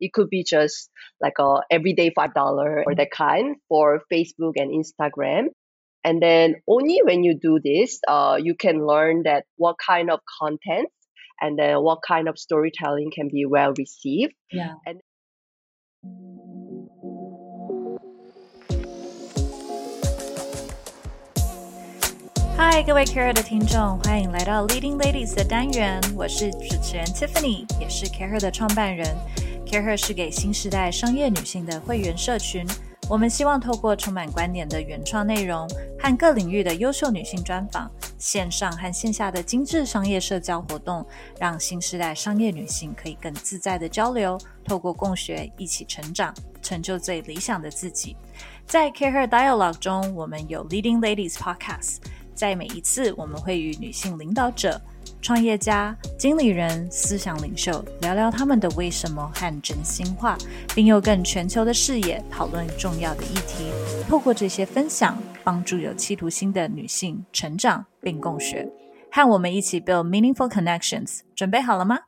It could be just like a everyday $5 or that kind for Facebook and Instagram. And then only when you do this, uh, you can learn that what kind of content and then what kind of storytelling can be well received. Yeah. And Hi，各位 CareHer 的听众，欢迎来到 Leading Ladies 的单元，我是主持人 Tiffany，也是 CareHer 的创办人。CareHer 是给新时代商业女性的会员社群。我们希望透过充满观点的原创内容和各领域的优秀女性专访，线上和线下的精致商业社交活动，让新时代商业女性可以更自在的交流，透过共学一起成长，成就最理想的自己。在 CareHer Dialogue 中，我们有 Leading Ladies Podcast。在每一次，我们会与女性领导者、创业家、经理人、思想领袖聊聊他们的为什么和真心话，并用更全球的视野讨论重要的议题。透过这些分享，帮助有企图心的女性成长并共学。和我们一起 build meaningful connections，准备好了吗？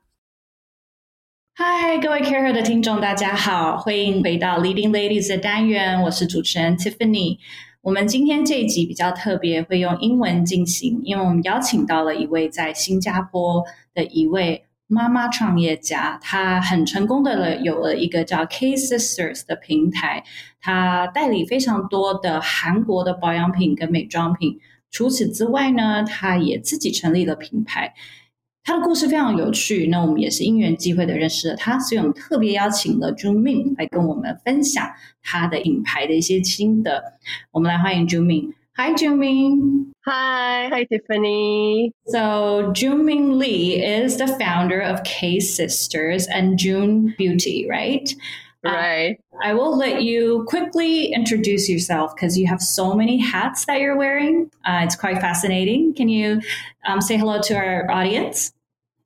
嗨，各位 Care 的听众，大家好，欢迎回到 Leading Ladies 的单元，我是主持人 Tiffany。我们今天这一集比较特别，会用英文进行，因为我们邀请到了一位在新加坡的一位妈妈创业家，她很成功的了，有了一个叫 K Sisters 的平台，她代理非常多的韩国的保养品跟美妆品。除此之外呢，她也自己成立了品牌。他的故事非常有趣，那我们也是因缘机会的认识了他，所以我们特别邀请了 Jumin 来跟我们分享他的影牌的一些心得。我们来欢迎 Jumin。Hi Jumin. Hi, hi Tiffany. So Jumin Lee is the founder of K Sisters and June Beauty, right? Right. Uh, I will let you quickly introduce yourself because you have so many hats that you're wearing. Uh, it's quite fascinating. Can you um, say hello to our audience?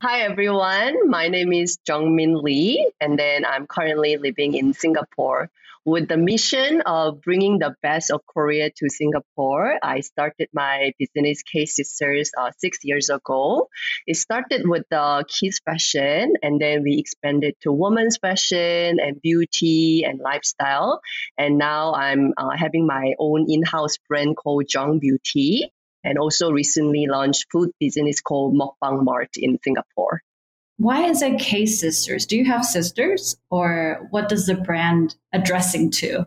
Hi everyone, my name is Jungmin Lee, and then I'm currently living in Singapore. With the mission of bringing the best of Korea to Singapore, I started my business K Sisters uh, six years ago. It started with the kids fashion, and then we expanded to women's fashion and beauty and lifestyle. And now I'm uh, having my own in-house brand called Jung Beauty and also recently launched food business called Mukbang Mart in Singapore. Why is it K Sisters? Do you have sisters, or what does the brand addressing to?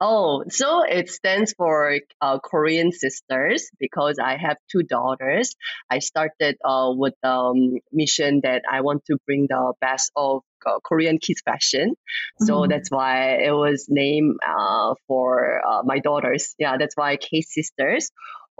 Oh, so it stands for uh, Korean sisters because I have two daughters. I started uh, with the um, mission that I want to bring the best of uh, Korean kids fashion. So mm-hmm. that's why it was named uh, for uh, my daughters. Yeah, that's why K sisters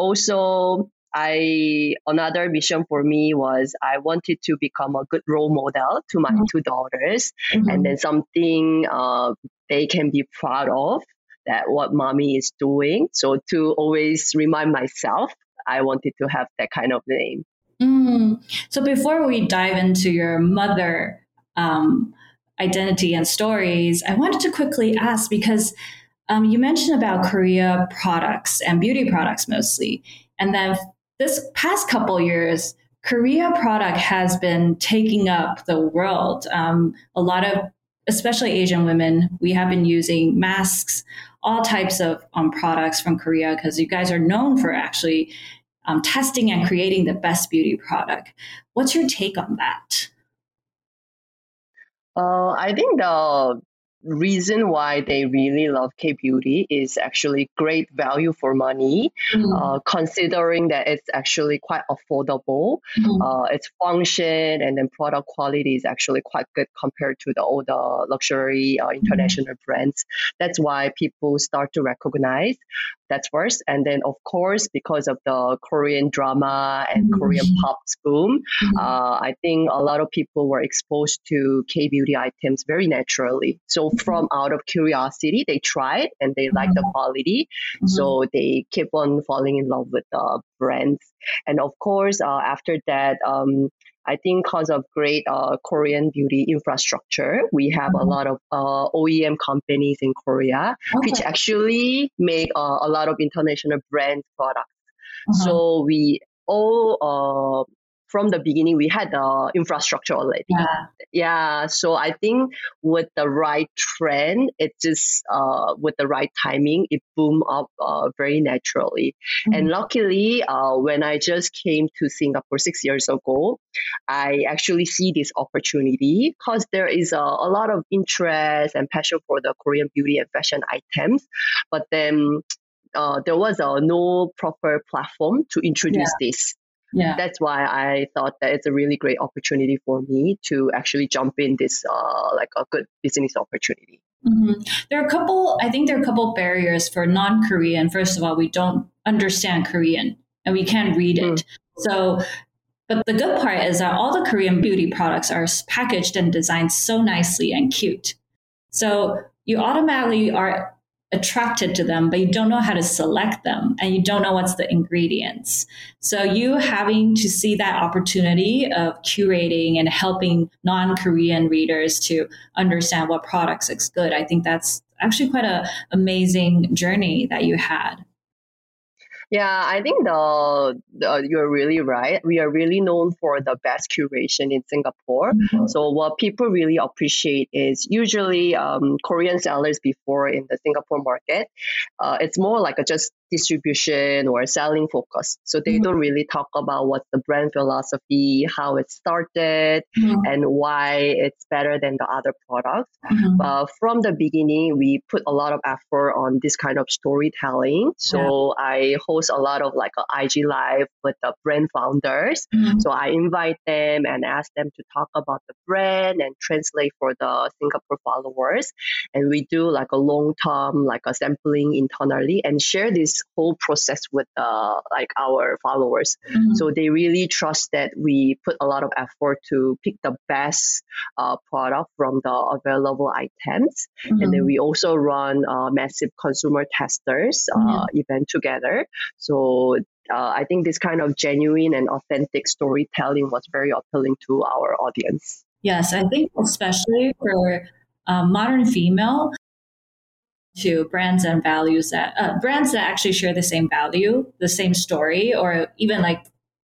also I another mission for me was I wanted to become a good role model to my mm-hmm. two daughters, mm-hmm. and then something uh, they can be proud of that what mommy is doing. So to always remind myself, I wanted to have that kind of name. Mm. So before we dive into your mother um, identity and stories, I wanted to quickly ask because um, you mentioned about Korea products and beauty products mostly. And then this past couple years, Korea product has been taking up the world. Um, a lot of, especially Asian women, we have been using masks, all types of um, products from Korea because you guys are known for actually um, testing and creating the best beauty product. What's your take on that? Uh, I think the reason why they really love K Beauty is actually great value for money, mm-hmm. uh, considering that it's actually quite affordable. Mm-hmm. Uh, its function and then product quality is actually quite good compared to the older luxury uh, international mm-hmm. brands. That's why people start to recognize that's first. And then, of course, because of the Korean drama and mm-hmm. Korean pop boom, mm-hmm. uh, I think a lot of people were exposed to K beauty items very naturally. So from out of curiosity, they tried and they like the mm-hmm. quality. Mm-hmm. So they keep on falling in love with the brands. And of course, uh, after that, um, I think because of great uh, Korean beauty infrastructure, we have mm-hmm. a lot of uh, OEM companies in Korea, okay. which actually make uh, a lot of international brand products. Mm-hmm. So we all uh, from the beginning we had the infrastructure already. Yeah. Yeah. So I think with the right trend, it just uh, with the right timing, it boomed up uh, very naturally. Mm-hmm. And luckily, uh, when I just came to Singapore six years ago, I actually see this opportunity because there is a, a lot of interest and passion for the Korean beauty and fashion items, but then uh, there was a no proper platform to introduce yeah. this. Yeah. That's why I thought that it's a really great opportunity for me to actually jump in this uh, like a good business opportunity. Mm-hmm. There are a couple. I think there are a couple barriers for non-Korean. First of all, we don't understand Korean and we can't read it. Mm. So, but the good part is that all the Korean beauty products are packaged and designed so nicely and cute. So you automatically are attracted to them, but you don't know how to select them and you don't know what's the ingredients. So you having to see that opportunity of curating and helping non-Korean readers to understand what products is good. I think that's actually quite an amazing journey that you had. Yeah, I think the, the, you're really right. We are really known for the best curation in Singapore. Mm-hmm. So what people really appreciate is usually um, Korean sellers before in the Singapore market. Uh, it's more like a just distribution or selling focus. So they mm-hmm. don't really talk about what's the brand philosophy, how it started, mm-hmm. and why it's better than the other products. Mm-hmm. But from the beginning, we put a lot of effort on this kind of storytelling. So yeah. I host a lot of like a IG live with the brand founders. Mm-hmm. So I invite them and ask them to talk about the brand and translate for the Singapore followers. And we do like a long term, like a sampling internally and share this whole process with uh, like our followers. Mm-hmm. So they really trust that we put a lot of effort to pick the best uh, product from the available items, mm-hmm. and then we also run uh, massive consumer testers uh, mm-hmm. event together. So uh, I think this kind of genuine and authentic storytelling was very appealing to our audience. Yes, I think especially for um, modern female, to brands and values that uh, brands that actually share the same value, the same story, or even like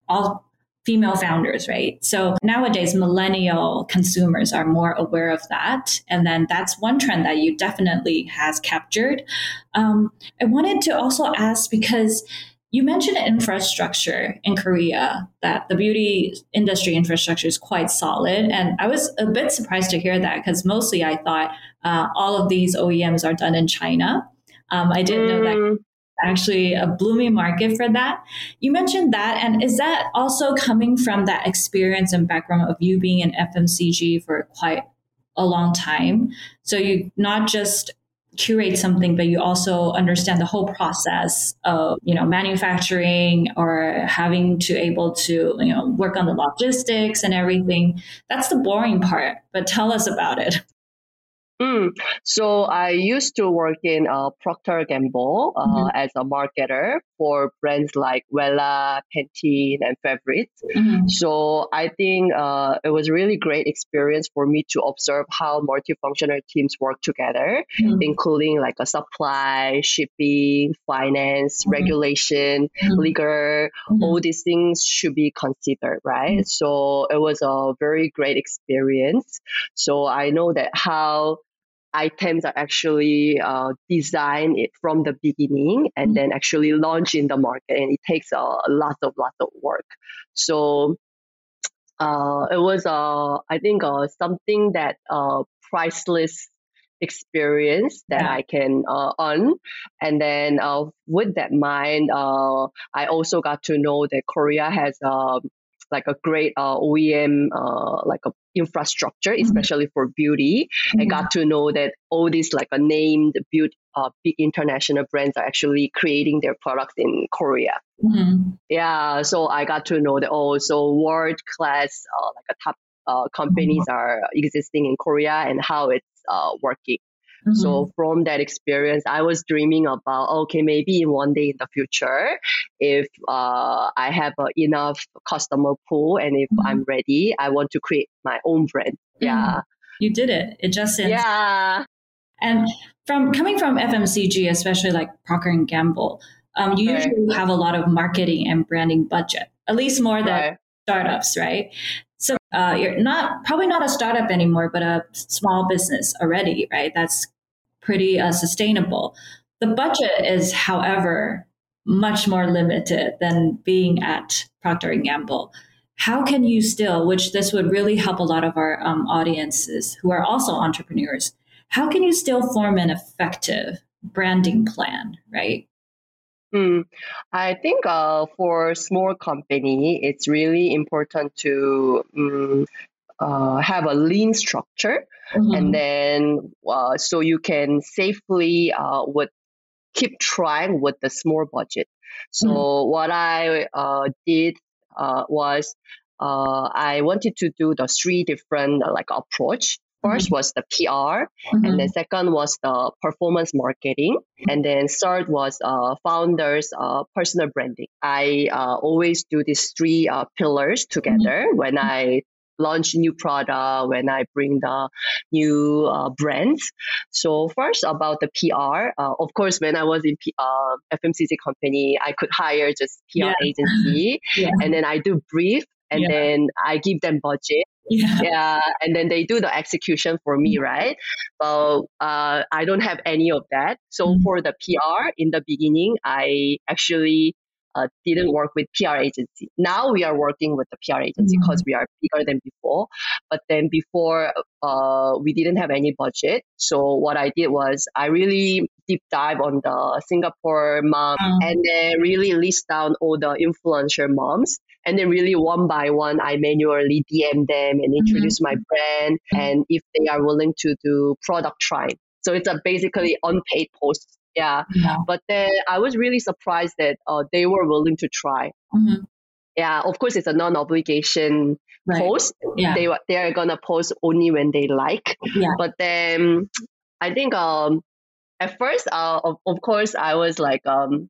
all female founders, right? So nowadays, millennial consumers are more aware of that. And then that's one trend that you definitely has captured. Um, I wanted to also ask because you mentioned infrastructure in Korea, that the beauty industry infrastructure is quite solid. And I was a bit surprised to hear that because mostly I thought uh, all of these OEMs are done in China. Um, I didn't know that mm. actually a blooming market for that. You mentioned that. And is that also coming from that experience and background of you being in FMCG for quite a long time? So you not just curate something, but you also understand the whole process of, you know, manufacturing or having to able to, you know, work on the logistics and everything. That's the boring part, but tell us about it. Mm. So I used to work in uh, Procter Gamble uh, mm-hmm. as a marketer for brands like Wella, Pantene, and Favorites. Mm-hmm. So I think uh, it was a really great experience for me to observe how multifunctional teams work together, mm-hmm. including like a supply, shipping, finance, mm-hmm. regulation, mm-hmm. legal. Mm-hmm. All these things should be considered, right? So it was a very great experience. So I know that how items are actually uh, designed it from the beginning and mm-hmm. then actually launch in the market and it takes a, a lot of lot of work so uh, it was uh, i think uh, something that uh, priceless experience that yeah. I can uh, earn. And then uh, with that mind, uh, I also got to know that Korea has um, like a great uh, OEM uh, like a infrastructure, mm-hmm. especially for beauty. Mm-hmm. I got to know that all these like a named beauty uh, big international brands are actually creating their products in Korea. Mm-hmm. Yeah, so I got to know that also world class uh, like a top uh, companies mm-hmm. are existing in Korea and how it's uh, working. Mm-hmm. So from that experience, I was dreaming about okay, maybe one day in the future, if uh, I have uh, enough customer pool and if mm-hmm. I'm ready, I want to create my own brand. Mm-hmm. Yeah, you did it. It just is. Yeah. And from coming from FMCG, especially like Procter and Gamble, um, you right. usually have a lot of marketing and branding budget, at least more than right. startups, right? So uh, you're not probably not a startup anymore, but a small business already, right? That's pretty uh, sustainable. The budget is, however, much more limited than being at Procter and Gamble. How can you still, which this would really help a lot of our um, audiences who are also entrepreneurs, how can you still form an effective branding plan, right? Mm, I think uh, for small company, it's really important to um, uh, have a lean structure, mm-hmm. and then uh, so you can safely uh, would keep trying with the small budget. So mm-hmm. what I uh, did uh, was I wanted to do the three different like approach. 1st mm-hmm. was the PR, mm-hmm. and then second was the performance marketing, and then third was uh, founders uh, personal branding. I uh, always do these three uh, pillars together mm-hmm. when I launch new product, when I bring the new uh, brands. So first about the PR, uh, of course, when I was in P- uh, FMCG company, I could hire just PR yeah. agency, yeah. and then I do brief, and yeah. then I give them budget, yeah. And then they do the execution for me, right? But uh, I don't have any of that. So mm-hmm. for the PR in the beginning, I actually uh, didn't work with PR agency. Now we are working with the PR agency because mm-hmm. we are bigger than before. But then before, uh, we didn't have any budget. So what I did was I really deep dive on the Singapore mom mm-hmm. and then really list down all the influencer moms and then really one by one, I manually DM them and introduce mm-hmm. my brand and if they are willing to do product try. So it's a basically unpaid post. Yeah. yeah. But then I was really surprised that uh, they were willing to try. Mm-hmm. Yeah. Of course, it's a non-obligation right. post. Yeah. They they are gonna post only when they like. Yeah. But then I think um at first uh of, of course I was like um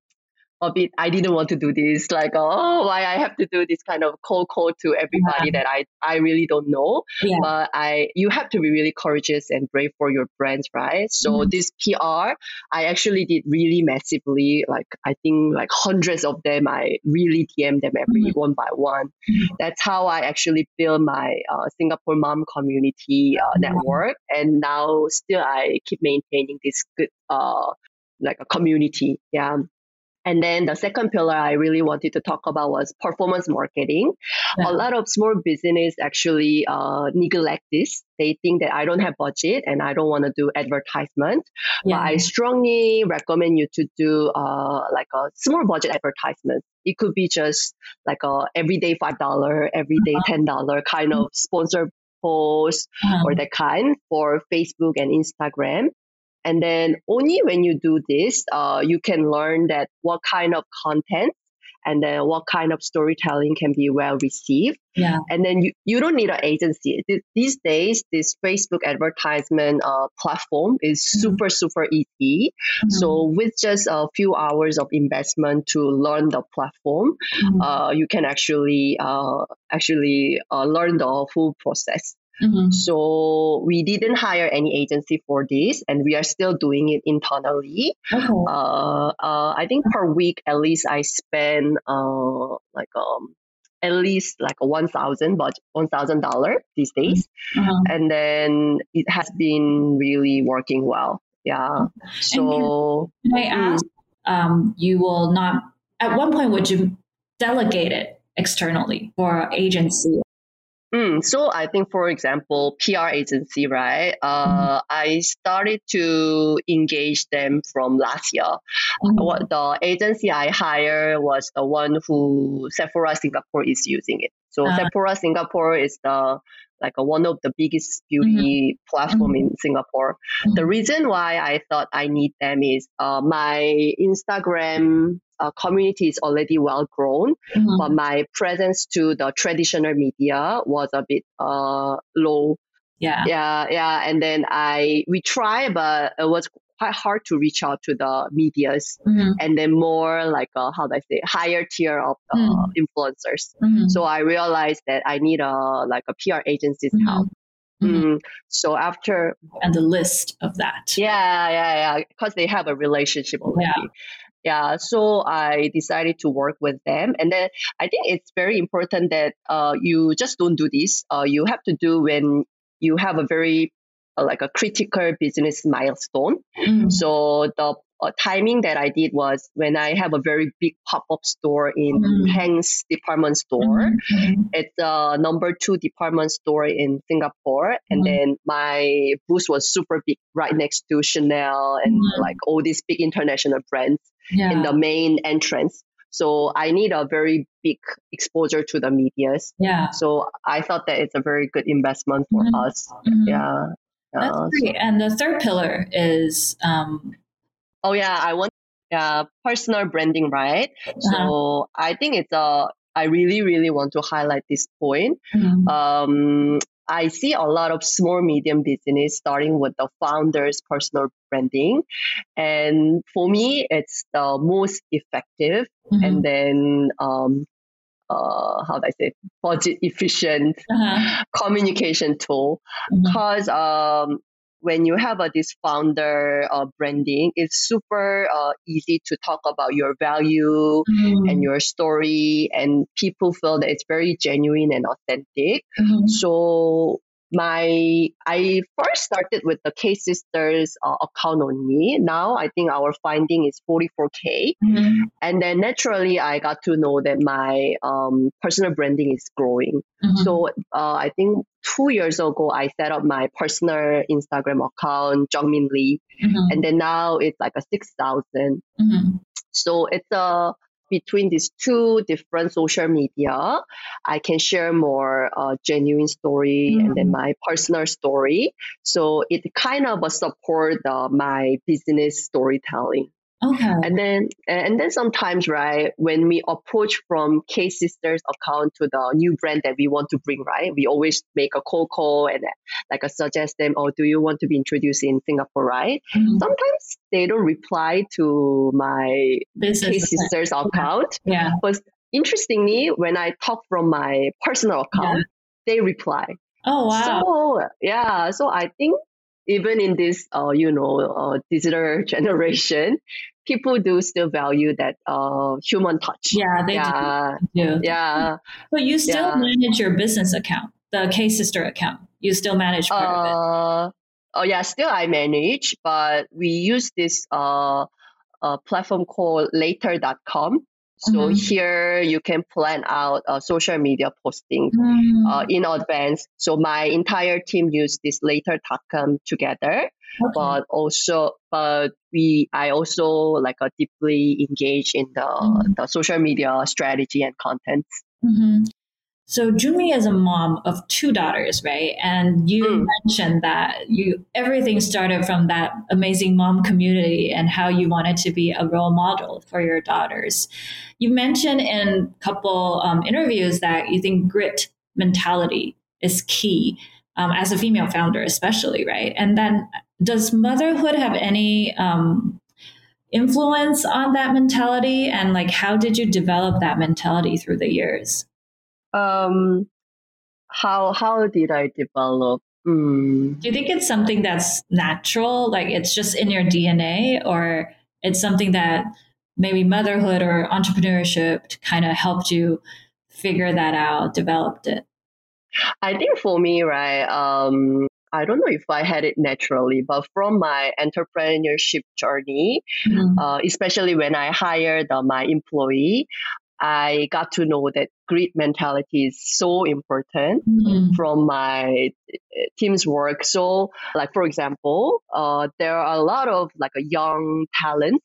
a bit I didn't want to do this like oh why I have to do this kind of cold call to everybody yeah. that I I really don't know yeah. but I you have to be really courageous and brave for your brands right so mm-hmm. this PR I actually did really massively like I think like hundreds of them I really DM them every mm-hmm. one by one mm-hmm. that's how I actually build my uh, Singapore mom community uh, mm-hmm. network and now still I keep maintaining this good uh like a community yeah and then the second pillar I really wanted to talk about was performance marketing. Yeah. A lot of small business actually uh, neglect this. They think that I don't have budget and I don't want to do advertisement. Yeah. But I strongly recommend you to do uh, like a small budget advertisement. It could be just like a everyday five dollar, everyday uh-huh. ten dollar kind of sponsor post uh-huh. or that kind for Facebook and Instagram. And then only when you do this, uh, you can learn that what kind of content and then what kind of storytelling can be well received. Yeah. And then you, you don't need an agency. These days, this Facebook advertisement uh, platform is mm-hmm. super, super easy. Mm-hmm. So with just a few hours of investment to learn the platform, mm-hmm. uh, you can actually uh, actually uh, learn the full process. Mm-hmm. So we didn't hire any agency for this, and we are still doing it internally. Okay. Uh, uh, I think per week at least I spend uh, like um at least like a one thousand but one thousand dollar these days, mm-hmm. and then it has been really working well. Yeah. So can, I mm. ask? Um, you will not. At one point, would you delegate it externally for agency Mm, so I think, for example, PR agency, right? Uh, mm-hmm. I started to engage them from last year. Mm-hmm. What the agency I hired was the one who Sephora Singapore is using it. So uh Sephora Singapore is the like a, one of the biggest beauty mm-hmm. platform in Singapore. Mm-hmm. The reason why I thought I need them is uh, my Instagram uh, community is already well grown, mm-hmm. but my presence to the traditional media was a bit uh, low. Yeah, yeah, yeah. And then I we try, but it was quite hard to reach out to the medias mm-hmm. and then more like a, how do I say higher tier of the mm-hmm. influencers. Mm-hmm. So I realized that I need a like a PR agency's mm-hmm. help. Mm-hmm. Mm, so after and the list of that. Yeah, yeah, yeah, because they have a relationship already. Yeah. Yeah, so I decided to work with them, and then I think it's very important that uh, you just don't do this. Uh, you have to do when you have a very uh, like a critical business milestone. Mm. So the uh, timing that I did was when I have a very big pop up store in Mm. Tangs department store. Mhm. It's a number two department store in Singapore, and Mhm. then my booth was super big, right next to Chanel and Mhm. like all these big international brands Yeah. in the main entrance. So I need a very big exposure to the medias. yeah. So I thought that it's a very good investment for Mhm. us. Mhm. Yeah. That's Uh, great. And the third pillar is um, oh yeah, I want yeah personal branding, right? Uh-huh. So I think it's a. I really really want to highlight this point. mhm. Um, I see a lot of small medium business starting with the founder's personal branding, and for me, it's the most effective Mhm. and then um, uh, how do I say budget efficient Uh-huh. communication tool Mhm. because um, when you have a this founder uh, branding, it's super uh, easy to talk about your value Mhm. and your story, and people feel that it's very genuine and authentic. Mhm. So my I first started with the K Sisters uh, account only. Now I think our finding is 44k, Mhm. and then naturally I got to know that my um, personal branding is growing. Mhm. So uh, I think two years ago I set up my personal Instagram account, Jungmin Lee, Mhm. and then now it's like a six thousand. Mhm. So it's a between these two different social media, I can share more uh, genuine story and then my personal story. So it kind of support uh, my business storytelling. Okay. And then and then sometimes right when we approach from K Sisters account to the new brand that we want to bring right, we always make a cold call and like uh, suggest them, oh, do you want to be introduced in Singapore, right? Mhm. Sometimes they don't reply to my K Sisters account. yeah. But interestingly, when I talk from my personal account, they reply. Oh wow. So yeah, so I think even in this, uh, you know, uh, digital generation, people do still value that uh, human touch. yeah, they yeah, do. yeah. But you still Yeah. manage your business account, the K Sister account. You still manage part of it. Uh, oh yeah, still I manage, but we use this uh, uh platform called Later.com. So Mhm. here you can plan out uh, social media posting Mm, uh, in advance. So my entire team use this Later.com together. okay. but also but we i also like uh, deeply engage in the, Mhm. the social media strategy and content Mhm. So Junmi is a mom of two daughters, right? And you Mm. mentioned that you everything started from that amazing mom community and how you wanted to be a role model for your daughters. You mentioned in a couple um, interviews that you think grit mentality is key um, as a female founder, especially, right? And then does motherhood have any um, influence on that mentality? And like, how did you develop that mentality through the years? Um how how did i develop mm, Do you think it's something that's natural, like it's just in your DNA, or it's something that maybe motherhood or entrepreneurship kind of helped you figure that out, developed it? i think for me right um i don't know if i had it naturally but from my entrepreneurship journey Mhm. uh, especially when i hired uh, my employee i got to know that grit mentality is so important Mhm. from my uh, team's work. So, like for example, uh, there are a lot of like a young talent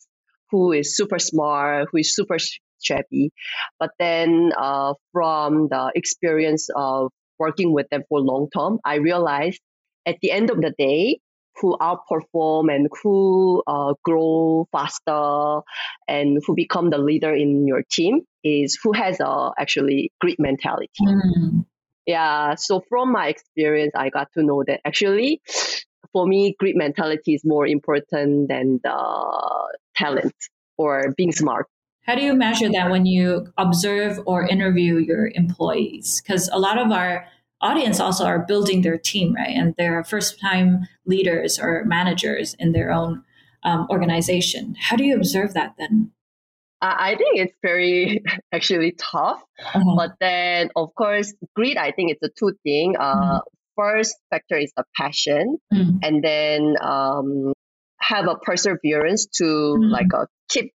who is super smart, who is super sh- shabby, but then uh, from the experience of working with them for long term, I realized at the end of the day, who outperform and who uh, grow faster and who become the leader in your team is who has a actually great mentality. Mm. Yeah, so from my experience, I got to know that actually, for me, grit mentality is more important than the talent or being smart. How do you measure that when you observe or interview your employees? Because a lot of our audience also are building their team, right? And they're first time leaders or managers in their own um, organization. How do you observe that then? I think it's very actually tough. Uh-huh. But then, of course, grit, I think it's a two thing. Uh, mm. First factor is a passion, mm. and then um, have a perseverance to mm. like uh, keep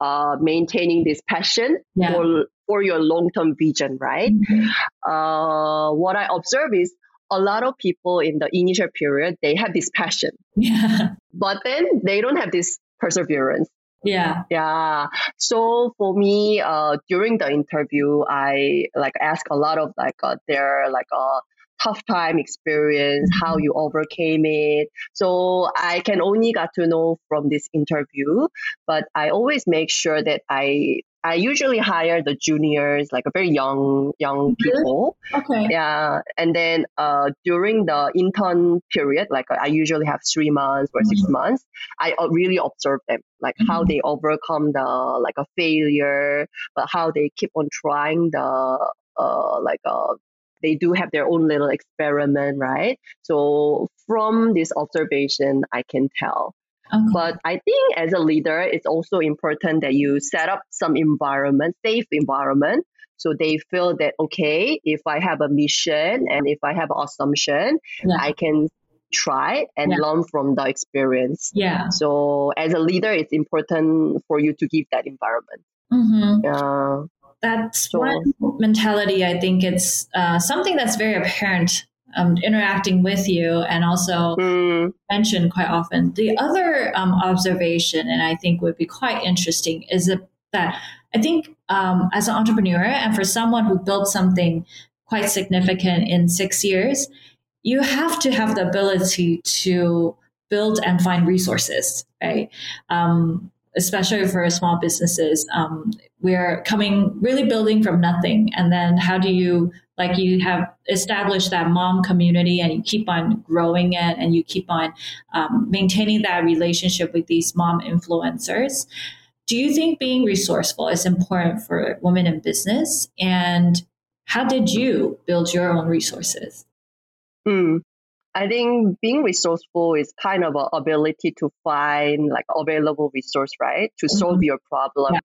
uh, maintaining this passion yeah. for for your long term vision, right? Mm-hmm. Uh, what I observe is a lot of people in the initial period they have this passion, yeah. but then they don't have this perseverance. Yeah. Yeah. So for me, uh, during the interview, I like ask a lot of like uh, their like uh, tough time experience, how you overcame it. So I can only got to know from this interview, but I always make sure that I I usually hire the juniors, like a very young young people. Okay. Yeah, and then uh, during the intern period, like I usually have three months or 6 mm-hmm. months. I uh, really observe them, like mm-hmm. how they overcome the like a failure, but how they keep on trying the uh like uh they do have their own little experiment, right? So from this observation, I can tell. Okay. But I think as a leader, it's also important that you set up some environment, safe environment. So they feel that, okay, if I have a mission and if I have an assumption, yeah. I can try and yeah. learn from the experience. Yeah. So as a leader, it's important for you to give that environment. Mm-hmm. Yeah. That's so, one mentality. I think it's uh, something that's very apparent um, interacting with you and also mm. mentioned quite often. The other um, observation, and I think would be quite interesting, is that I think um, as an entrepreneur and for someone who built something quite significant in six years, you have to have the ability to build and find resources, right? Um, especially for small businesses, um, we're coming really building from nothing. And then how do you, like, you have established that mom community and you keep on growing it and you keep on um, maintaining that relationship with these mom influencers. Do you think being resourceful is important for women in business? And how did you build your own resources? Mm. I think being resourceful is kind of an ability to find like available resource, right, to solve mm-hmm. your problem. Yeah.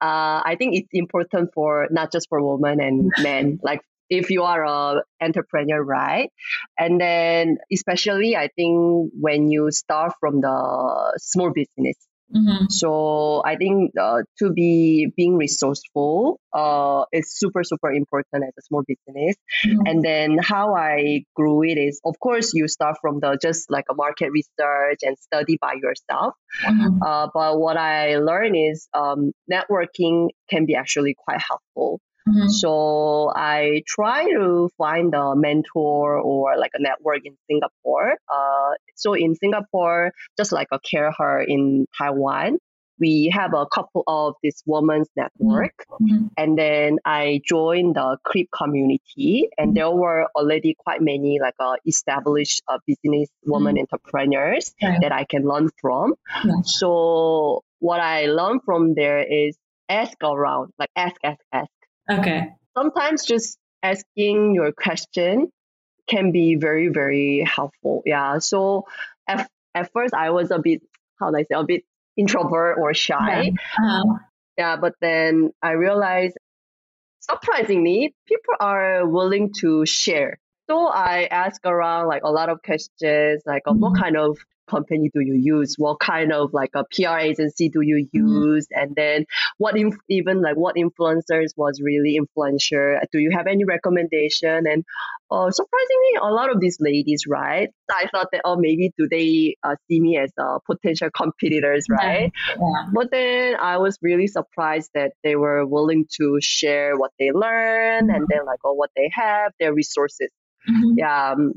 Uh, I think it's important for not just for women and men, like if you are a entrepreneur, right? And then especially I think when you start from the small business, Mm-hmm. So I think uh, to be being resourceful uh, is super super important as a small business. Mm-hmm. And then how I grew it is, of course, you start from the just like a market research and study by yourself. Mm-hmm. Uh, but what I learned is um, networking can be actually quite helpful. Mm-hmm. So I try to find a mentor or like a network in Singapore. Uh, so in Singapore, just like a CareHer in Taiwan, we have a couple of this women's network mm-hmm. and then i joined the creep community and mm-hmm. there were already quite many like uh, established uh, business women mm-hmm. entrepreneurs that i can learn from so what i learned from there is ask around like ask ask ask Okay. Sometimes just asking your question can be very, very helpful. Yeah. So at, at first I was a bit, how do I say, a bit introvert or shy. Yeah. Uh-huh. yeah. But then I realized surprisingly, people are willing to share. So I ask around like a lot of questions, like mm-hmm. what kind of company do you use? What kind of like a PR agency do you mm-hmm. use? Mm-hmm. And then what inf- even like what influencers was really influential? Do you have any recommendation? And uh, surprisingly, a lot of these ladies, right? I thought that oh maybe do they uh, see me as uh, potential competitors, right? Yeah. But then I was really surprised that they were willing to share what they learned mm-hmm. and then like oh what they have, their resources. Mm-hmm. Yeah. Um,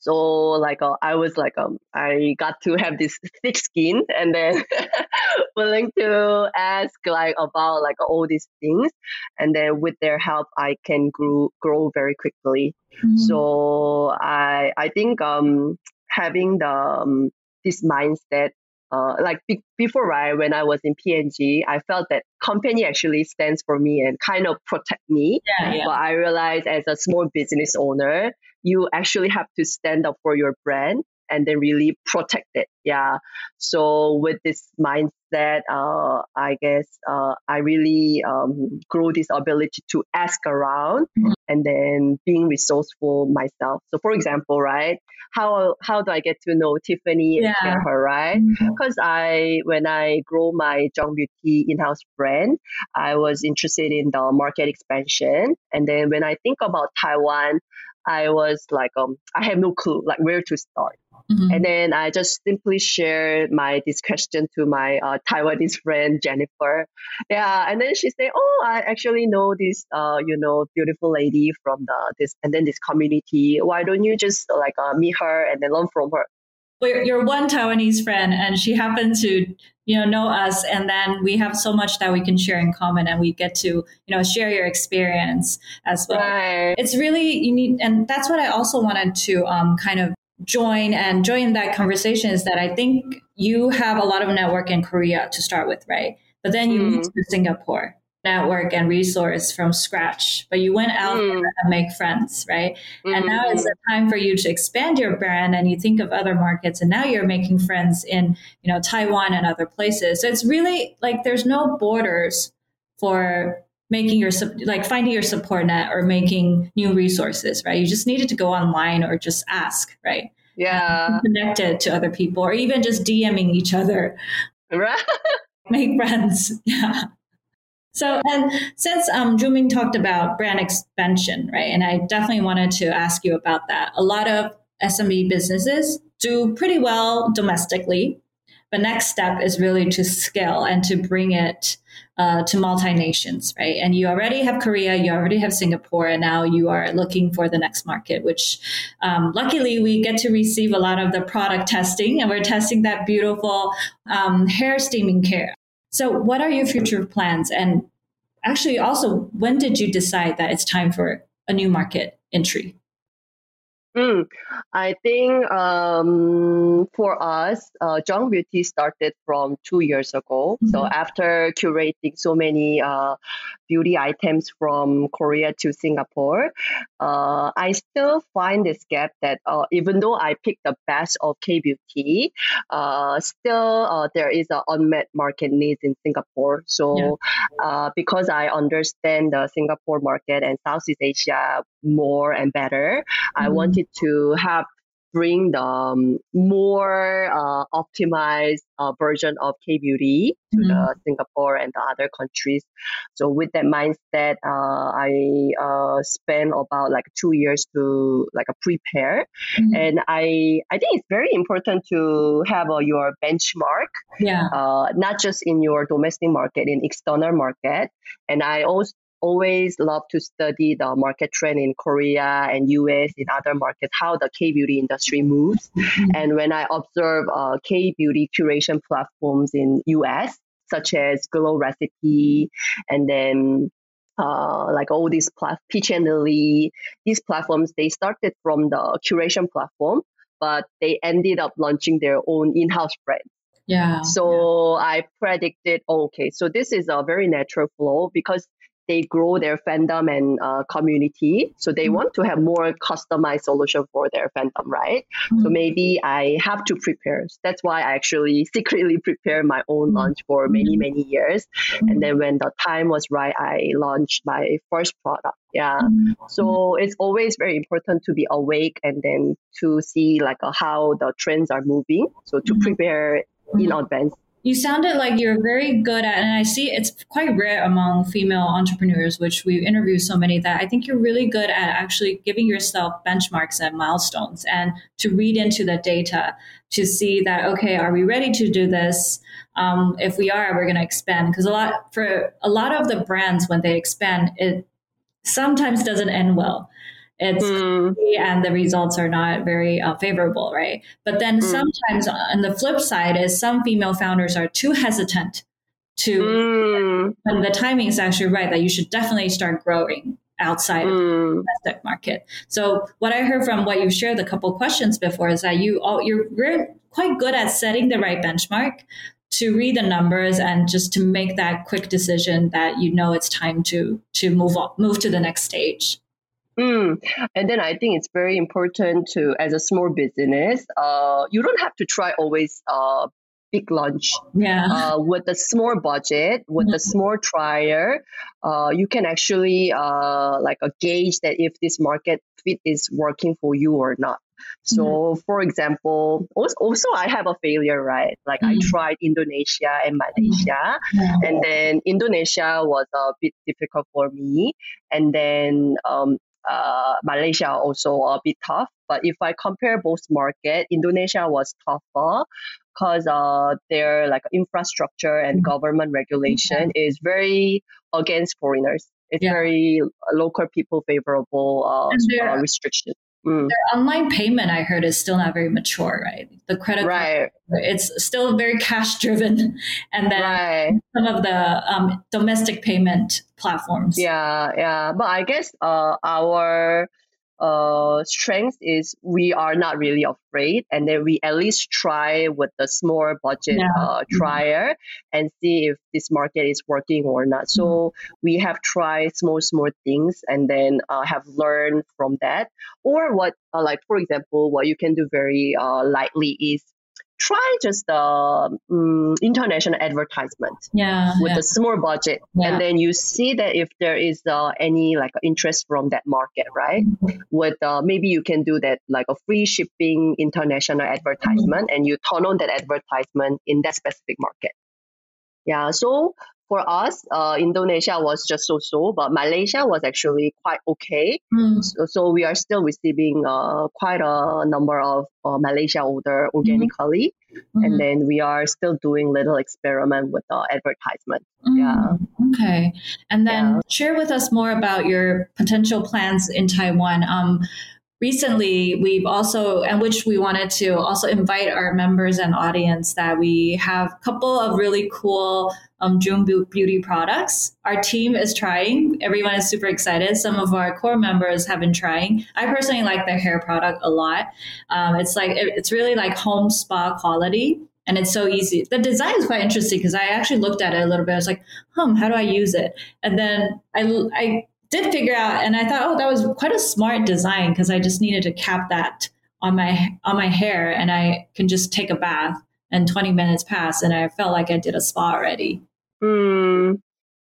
so like uh, I was like um I got to have this thick skin and then willing to ask like about like all these things and then with their help I can grow grow very quickly. Mm-hmm. So I I think um having the um, this mindset uh, like be- before, right, when I was in P&G, I felt that company actually stands for me and kind of protect me. Yeah, yeah. But I realized as a small business owner, you actually have to stand up for your brand and then really protect it. Yeah. So with this mindset, uh, I guess uh, I really um, grow this ability to ask around mm-hmm. and then being resourceful myself. So for example, right, how how do I get to know Tiffany yeah. and her, right? Because mm-hmm. I when I grow my Jung Beauty in-house brand, I was interested in the market expansion, and then when I think about Taiwan, I was like, um, I have no clue like where to start. Mm-hmm. And then I just simply shared my this question to my uh, Taiwanese friend Jennifer. Yeah, and then she said, "Oh, I actually know this, uh, you know, beautiful lady from the this and then this community. Why don't you just like uh, meet her and then learn from her?" Well, you're one Taiwanese friend, and she happened to you know know us, and then we have so much that we can share in common, and we get to you know share your experience as well. Right. It's really you need, and that's what I also wanted to um, kind of join and join that conversation is that I think you have a lot of network in Korea to start with, right? But then you mm. moved to Singapore, network and resource from scratch. But you went out mm. and make friends, right? Mm-hmm. And now is the time for you to expand your brand and you think of other markets and now you're making friends in, you know, Taiwan and other places. So it's really like there's no borders for making your like finding your support net or making new resources right you just needed to go online or just ask right yeah connected to other people or even just dming each other right make friends yeah so and since um Jumin talked about brand expansion right and i definitely wanted to ask you about that a lot of smb businesses do pretty well domestically but next step is really to scale and to bring it uh, to multi nations, right? And you already have Korea, you already have Singapore, and now you are looking for the next market. Which, um, luckily, we get to receive a lot of the product testing, and we're testing that beautiful um, hair steaming care. So, what are your future plans? And actually, also, when did you decide that it's time for a new market entry? Mm, I think um, for us, uh, Jung Beauty started from two years ago. Mm-hmm. So after curating so many uh, beauty items from Korea to Singapore, uh, I still find this gap that uh, even though I picked the best of K beauty, uh, still uh, there is an unmet market needs in Singapore. So yeah. because I understand the Singapore market and Southeast Asia more and better, mm-hmm. I wanted to have bring the um, more uh, optimized uh, version of K beauty to mm-hmm. the Singapore and the other countries. So with that mindset, uh, I uh, spent about like two years to like a prepare, mm-hmm. and I I think it's very important to have uh, your benchmark. Yeah. Uh, not just in your domestic market, in external market, and I also always love to study the market trend in Korea and US in other markets, how the K beauty industry moves. Mm-hmm. And when I observe uh, K beauty curation platforms in US, such as Glow Recipe, and then uh, like all these plat- Peach and Lily, these platforms, they started from the curation platform, but they ended up launching their own in-house brand. Yeah. So yeah. I predicted, okay, so this is a very natural flow because they grow their fandom and uh, community. So they mm-hmm. want to have more customized solution for their fandom, right? Mm-hmm. So maybe I have to prepare. That's why I actually secretly prepare my own mm-hmm. launch for many, mm-hmm. many years. And then when the time was right, I launched my first product. Yeah. So it's always very important to be awake and then to see like uh, how the trends are moving. So to prepare in advance you sounded like you're very good at, and I see it's quite rare among female entrepreneurs, which we interview so many that I think you're really good at actually giving yourself benchmarks and milestones and to read into the data to see that, okay, are we ready to do this? Um, if we are, we're going to expand. Because a lot, for a lot of the brands, when they expand, it sometimes doesn't end well it's mm. and the results are not very uh, favorable, right? But then mm. sometimes on the flip side is some female founders are too hesitant to mm. when the timing is actually right that you should definitely start growing outside of the hmm. domestic market. So what I heard from what you shared a couple questions before is that you all you're quite good at setting the right benchmark to read the numbers and just to make that quick decision that you know it's time to to move on, move to the next stage. Mm. And then I think it's very important to, as a small business, uh, you don't have to try always uh, big launch. Yeah. Uh, with a small budget, with mm-hmm. a small trial, uh, you can actually uh, like a gauge that if this market fit is working for you or not. So, mm-hmm. for example, also, also, I have a failure, right? Like mm-hmm. I tried Indonesia and Malaysia, mm-hmm. and then Indonesia was a bit difficult for me, and then um, uh, Malaysia also a bit tough. But if I compare both market, Indonesia was tougher because uh, their like infrastructure and mm-hmm. government regulation mm-hmm. is very against foreigners. It's yeah. very local people favorable uh, uh, restriction. Mm. Their online payment, I heard, is still not very mature, right? The credit right. card, it's still very cash driven, and then right. some of the um, domestic payment platforms. Yeah, yeah, but I guess uh, our uh, strength is we are not really afraid, and then we at least try with the small budget yeah. uh, mm-hmm. trial and see if this market is working or not. So mm-hmm. we have tried small small things and then uh, have learned from that. Or what, uh, like for example, what you can do very uh, lightly is try just the um, international advertisement yeah, with yeah. a small budget yeah. and then you see that if there is uh, any like interest from that market right mm-hmm. with uh, maybe you can do that like a free shipping international advertisement mm-hmm. and you turn on that advertisement in that specific market yeah so for us, uh, Indonesia was just so-so, but Malaysia was actually quite okay. Mm. So, so, we are still receiving uh, quite a number of uh, Malaysia order organically, mm. and then we are still doing little experiment with the advertisement. Mm. Yeah. Okay, and then yeah. share with us more about your potential plans in Taiwan. Um, recently we've also and which we wanted to also invite our members and audience that we have a couple of really cool um, Jung Beauty products. Our team is trying. Everyone is super excited. Some of our core members have been trying. I personally like their hair product a lot. Um, it's like it, it's really like home spa quality and it's so easy. The design is quite interesting because I actually looked at it a little bit. I was like, "Hmm, how do I use it?" And then I, I did figure out, and I thought, oh, that was quite a smart design because I just needed to cap that on my on my hair, and I can just take a bath, and 20 minutes pass, and I felt like I did a spa already. Mm,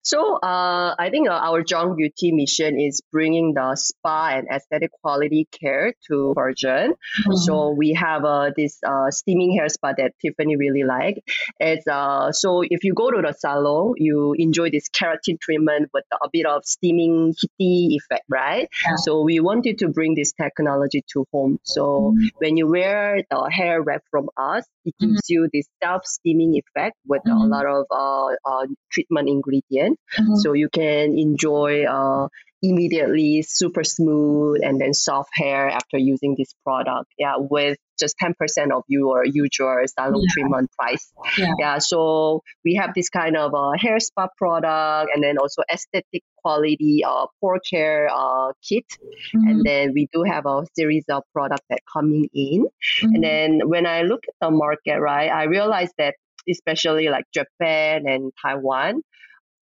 so uh, I think uh, our Jung Beauty mission is bringing the spa and aesthetic quality care to Virgin. Mm-hmm. So we have uh, this uh, steaming hair spa that Tiffany really like. It's uh, so if you go to the salon, you enjoy this keratin treatment with a bit of steaming heaty effect, right? Yeah. So we wanted to bring this technology to home. So mm-hmm. when you wear the hair wrap from us, it gives mm-hmm. you this self steaming effect with a mm-hmm. lot of uh, treatment ingredients. Mm-hmm. So you can enjoy uh, immediately super smooth and then soft hair after using this product. Yeah, with just 10% of your usual salon yeah. treatment price. Yeah. yeah. So we have this kind of uh, hair spa product and then also aesthetic quality uh, pore care uh, kit. Mm-hmm. And then we do have a series of products that coming in. Mm-hmm. And then when I look at the market, right, I realize that especially like Japan and Taiwan,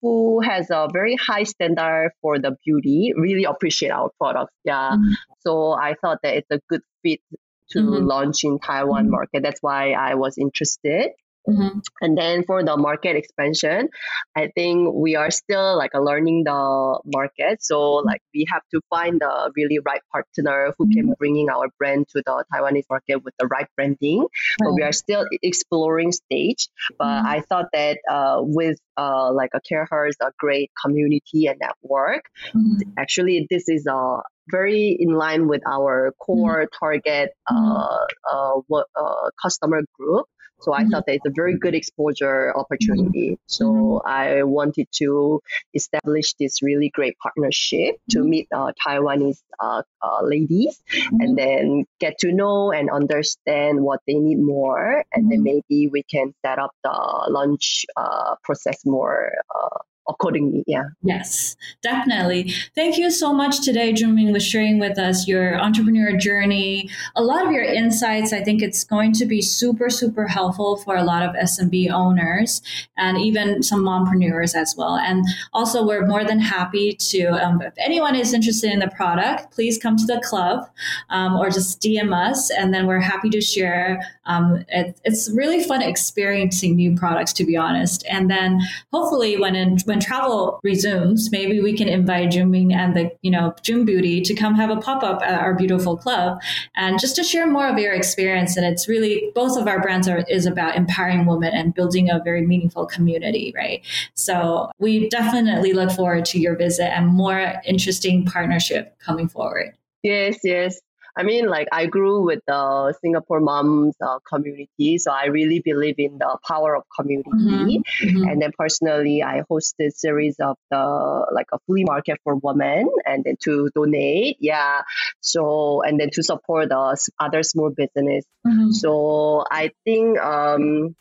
who has a very high standard for the beauty really appreciate our products. Yeah. Mm-hmm. So I thought that it's a good fit to mm-hmm. launch in Taiwan mm-hmm. market. That's why I was interested. Mm-hmm. And then for the market expansion, I think we are still like learning the market. So mm-hmm. like we have to find the really right partner who can mm-hmm. bringing our brand to the Taiwanese market with the right branding. Right. But we are still exploring stage. But mm-hmm. I thought that uh, with uh, like a CareHer's a great community and network, mm-hmm. actually this is a very in line with our core target uh, uh, uh, customer group. So I mm-hmm. thought that it's a very good exposure opportunity. Mm-hmm. So mm-hmm. I wanted to establish this really great partnership to mm-hmm. meet uh, Taiwanese uh, uh, ladies and mm-hmm. then get to know and understand what they need more. And then maybe we can set up the launch uh, process more uh, accordingly. Yeah. Yes, definitely. Thank you so much today, Junming, with sharing with us your entrepreneur journey. A lot of your insights, I think it's going to be super, super helpful for a lot of SMB owners and even some mompreneurs as well. And also, we're more than happy to, um, if anyone is interested in the product, please come to the club um, or just DM us, and then we're happy to share. Um, it, it's really fun experiencing new products, to be honest. And then hopefully, when in, when travel resumes, maybe we can invite Junming and the you know Jung Beauty to come have a pop up at our beautiful club, and just to share more of your experience. And it's really both of our brands are is about empowering women and building a very meaningful community, right? So we definitely look forward to your visit and more interesting partnership coming forward. Yes, yes. I mean, like I grew with the Singapore moms uh, community, so I really believe in the power of community. Mm-hmm. Mm-hmm. And then personally, I hosted series of the like a flea market for women, and then to donate, yeah. So and then to support the other small business. Mm-hmm. So I think um,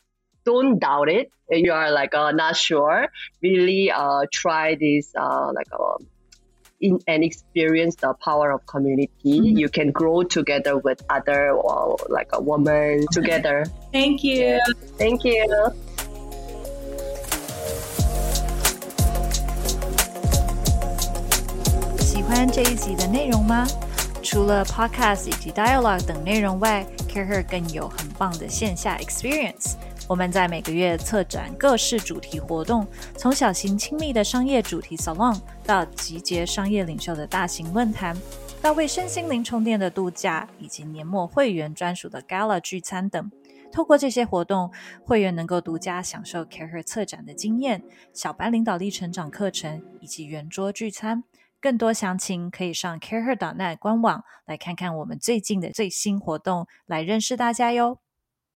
don't doubt it. If you are like uh, not sure. Really, uh, try this uh, like um, in, and experience the power of community. Mm-hmm. You can grow together with other or like a woman together. Thank you. Thank you. Podcast Podcast 以及 Dialogue 等内容外，CareHer 更有很棒的线下 Experience。我们在每个月策展各式主题活动，从小型亲密的商业主题 salon 到集结商业领袖的大型论坛，到为身心灵充电的度假，以及年末会员专属的 gala 聚餐等。透过这些活动，会员能够独家享受 CareHer 策展的经验、小班领导力成长课程以及圆桌聚餐。更多详情可以上 CareHer.net 官网来看看我们最近的最新活动，来认识大家哟。